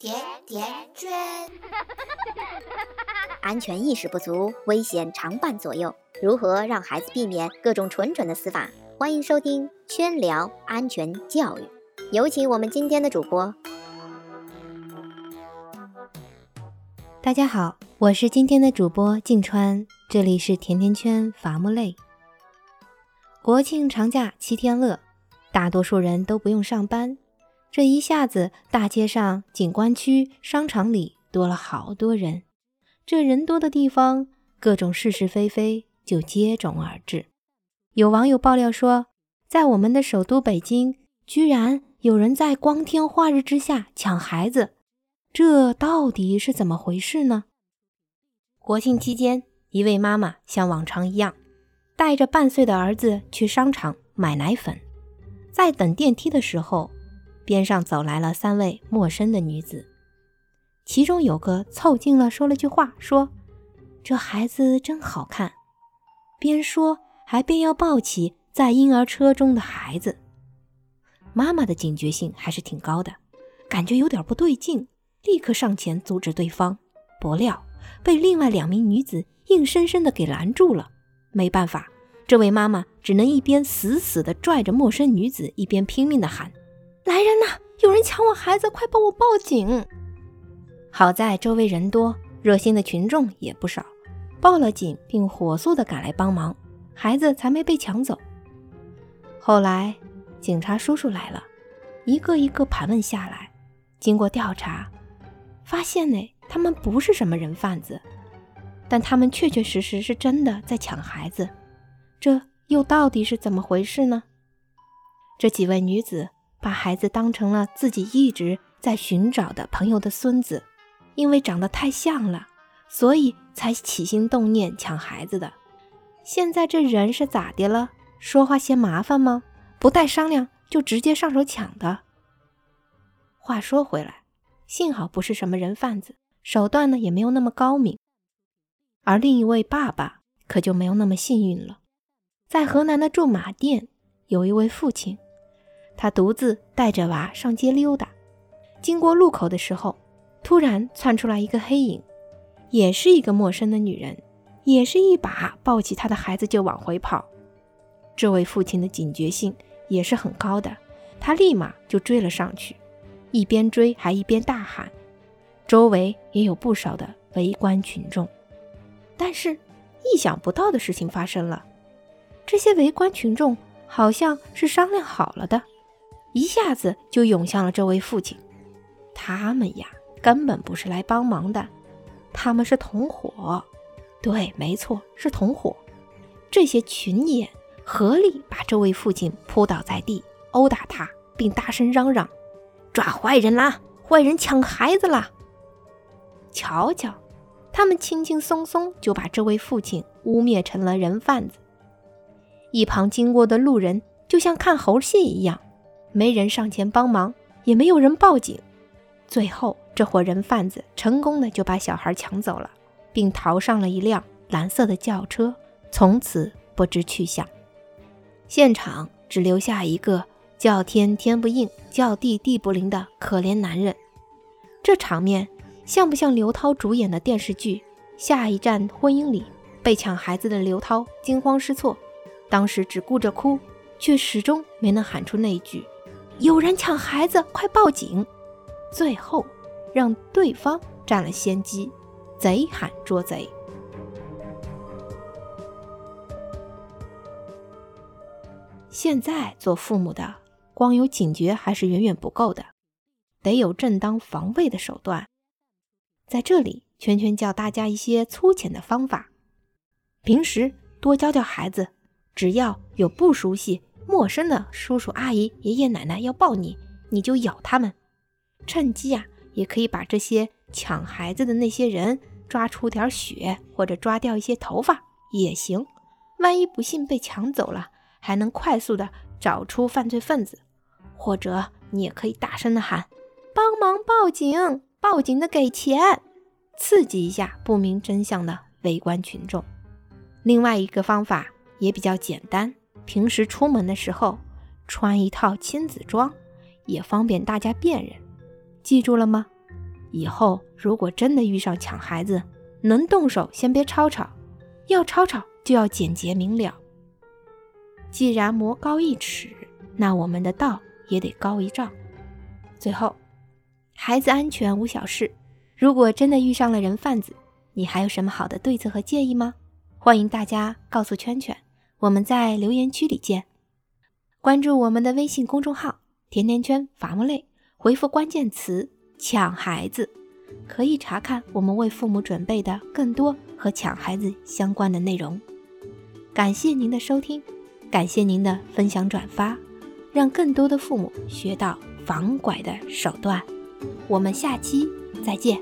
甜甜圈，安全意识不足，危险常伴左右。如何让孩子避免各种蠢蠢的死法？欢迎收听《圈聊安全教育》，有请我们今天的主播。大家好，我是今天的主播静川，这里是甜甜圈伐木累。国庆长假七天乐，大多数人都不用上班。这一下子，大街上、景观区、商场里多了好多人。这人多的地方，各种是是非非就接踵而至。有网友爆料说，在我们的首都北京，居然有人在光天化日之下抢孩子，这到底是怎么回事呢？国庆期间，一位妈妈像往常一样，带着半岁的儿子去商场买奶粉，在等电梯的时候。边上走来了三位陌生的女子，其中有个凑近了说了句话，说：“这孩子真好看。”边说还边要抱起在婴儿车中的孩子。妈妈的警觉性还是挺高的，感觉有点不对劲，立刻上前阻止对方，不料被另外两名女子硬生生的给拦住了。没办法，这位妈妈只能一边死死的拽着陌生女子，一边拼命的喊。来人呐！有人抢我孩子，快帮我报警！好在周围人多，热心的群众也不少，报了警并火速的赶来帮忙，孩子才没被抢走。后来警察叔叔来了，一个一个盘问下来，经过调查，发现呢，他们不是什么人贩子，但他们确确实实是真的在抢孩子，这又到底是怎么回事呢？这几位女子。把孩子当成了自己一直在寻找的朋友的孙子，因为长得太像了，所以才起心动念抢孩子的。现在这人是咋的了？说话嫌麻烦吗？不带商量就直接上手抢的。话说回来，幸好不是什么人贩子，手段呢也没有那么高明。而另一位爸爸可就没有那么幸运了，在河南的驻马店有一位父亲。他独自带着娃上街溜达，经过路口的时候，突然窜出来一个黑影，也是一个陌生的女人，也是一把抱起他的孩子就往回跑。这位父亲的警觉性也是很高的，他立马就追了上去，一边追还一边大喊，周围也有不少的围观群众。但是意想不到的事情发生了，这些围观群众好像是商量好了的。一下子就涌向了这位父亲，他们呀根本不是来帮忙的，他们是同伙。对，没错，是同伙。这些群演合力把这位父亲扑倒在地，殴打他，并大声嚷嚷：“抓坏人啦！坏人抢孩子啦！”瞧瞧，他们轻轻松松就把这位父亲污蔑成了人贩子。一旁经过的路人就像看猴戏一样。没人上前帮忙，也没有人报警。最后，这伙人贩子成功的就把小孩抢走了，并逃上了一辆蓝色的轿车，从此不知去向。现场只留下一个叫天天不应，叫地地不灵的可怜男人。这场面像不像刘涛主演的电视剧《下一站婚姻》里被抢孩子的刘涛惊慌失措，当时只顾着哭，却始终没能喊出那一句。有人抢孩子，快报警！最后让对方占了先机，贼喊捉贼。现在做父母的，光有警觉还是远远不够的，得有正当防卫的手段。在这里，圈圈教大家一些粗浅的方法。平时多教教孩子，只要有不熟悉。陌生的叔叔阿姨、爷爷奶奶要抱你，你就咬他们。趁机啊，也可以把这些抢孩子的那些人抓出点血，或者抓掉一些头发也行。万一不幸被抢走了，还能快速的找出犯罪分子。或者你也可以大声的喊：“帮忙报警！报警的给钱！”刺激一下不明真相的围观群众。另外一个方法也比较简单。平时出门的时候穿一套亲子装，也方便大家辨认。记住了吗？以后如果真的遇上抢孩子，能动手先别吵吵，要吵吵就要简洁明了。既然魔高一尺，那我们的道也得高一丈。最后，孩子安全无小事。如果真的遇上了人贩子，你还有什么好的对策和建议吗？欢迎大家告诉圈圈，我们在留言区里见。关注我们的微信公众号“甜甜圈伐木累”，回复关键词“抢孩子”，可以查看我们为父母准备的更多和抢孩子相关的内容。感谢您的收听。感谢您的分享转发，让更多的父母学到防拐的手段。我们下期再见。